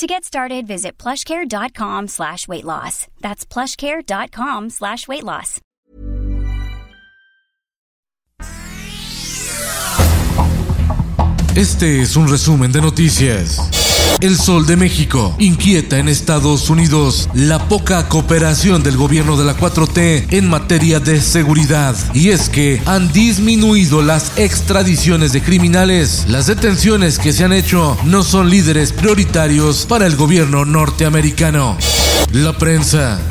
To get started, visit plushcare.com slash weight loss. That's plushcare.com slash weight loss. Este es un resumen de noticias. El Sol de México inquieta en Estados Unidos la poca cooperación del gobierno de la 4T en materia de seguridad. Y es que han disminuido las extradiciones de criminales. Las detenciones que se han hecho no son líderes prioritarios para el gobierno norteamericano. La prensa.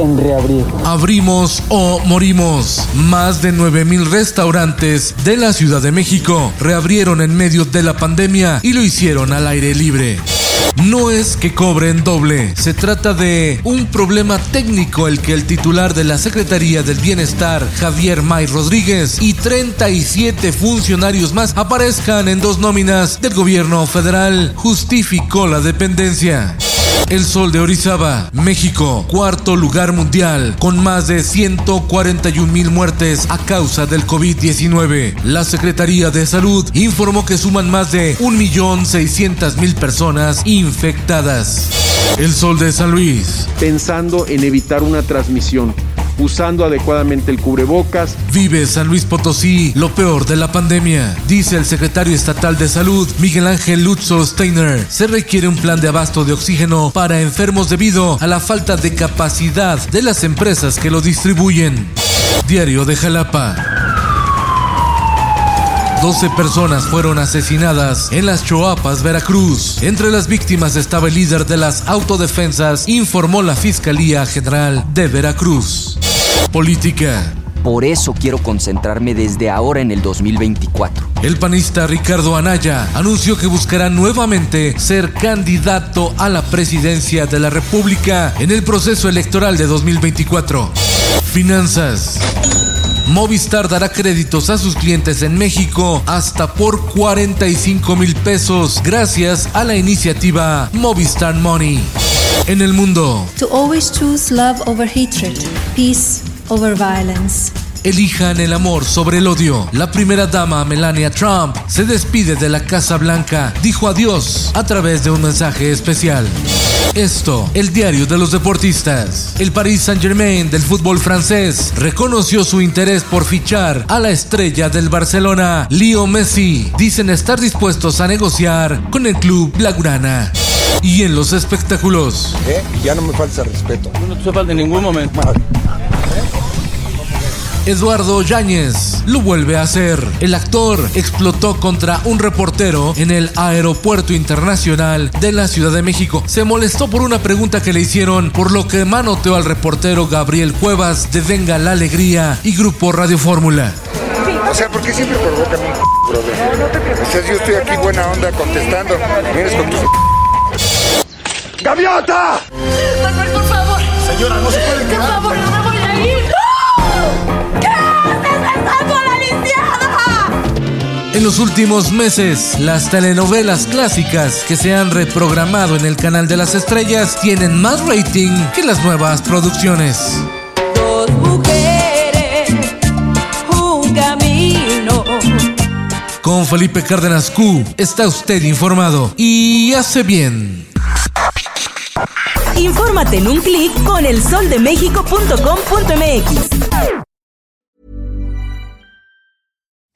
En reabrir. Abrimos o morimos. Más de 9000 restaurantes de la Ciudad de México reabrieron en medio de la pandemia y lo hicieron al aire libre. No es que cobren doble, se trata de un problema técnico el que el titular de la Secretaría del Bienestar, Javier May Rodríguez, y 37 funcionarios más aparezcan en dos nóminas del gobierno federal, justificó la dependencia. El Sol de Orizaba, México, cuarto lugar mundial, con más de 141 mil muertes a causa del COVID-19. La Secretaría de Salud informó que suman más de 1.600.000 personas infectadas. El Sol de San Luis. Pensando en evitar una transmisión usando adecuadamente el cubrebocas. Vive San Luis Potosí lo peor de la pandemia, dice el secretario estatal de salud Miguel Ángel Lutzo Steiner. Se requiere un plan de abasto de oxígeno para enfermos debido a la falta de capacidad de las empresas que lo distribuyen. Diario de Jalapa. 12 personas fueron asesinadas en las Choapas, Veracruz. Entre las víctimas estaba el líder de las autodefensas, informó la Fiscalía General de Veracruz. Política. Por eso quiero concentrarme desde ahora en el 2024. El panista Ricardo Anaya anunció que buscará nuevamente ser candidato a la presidencia de la República en el proceso electoral de 2024. Finanzas. Movistar dará créditos a sus clientes en México hasta por 45 mil pesos gracias a la iniciativa Movistar Money. En el mundo. To always choose love over hatred, peace over violence. Elijan el amor sobre el odio. La primera dama, Melania Trump, se despide de la Casa Blanca. Dijo adiós a través de un mensaje especial. Esto, el diario de los deportistas. El Paris Saint-Germain del fútbol francés reconoció su interés por fichar a la estrella del Barcelona, Leo Messi. Dicen estar dispuestos a negociar con el club Blaugrana. Y en los espectáculos. ¿Eh? Ya no me falta respeto. No te falta en ningún momento. Eduardo Yáñez lo vuelve a hacer. El actor explotó contra un reportero en el Aeropuerto Internacional de la Ciudad de México. Se molestó por una pregunta que le hicieron, por lo que manoteó al reportero Gabriel Cuevas de Venga la Alegría y Grupo Radio Fórmula. O sea, ¿por qué siempre provocan un brother? O sea, yo estoy aquí buena onda contestando. Vienes con tus... ¡Gaviota! Manuel, por favor. Señora, no se puede Por favor, En los últimos meses, las telenovelas clásicas que se han reprogramado en el canal de las estrellas tienen más rating que las nuevas producciones. Dos mujeres, un camino. Con Felipe Cárdenas Q está usted informado y hace bien. Infórmate en un clic con elsoldemexico.com.mx.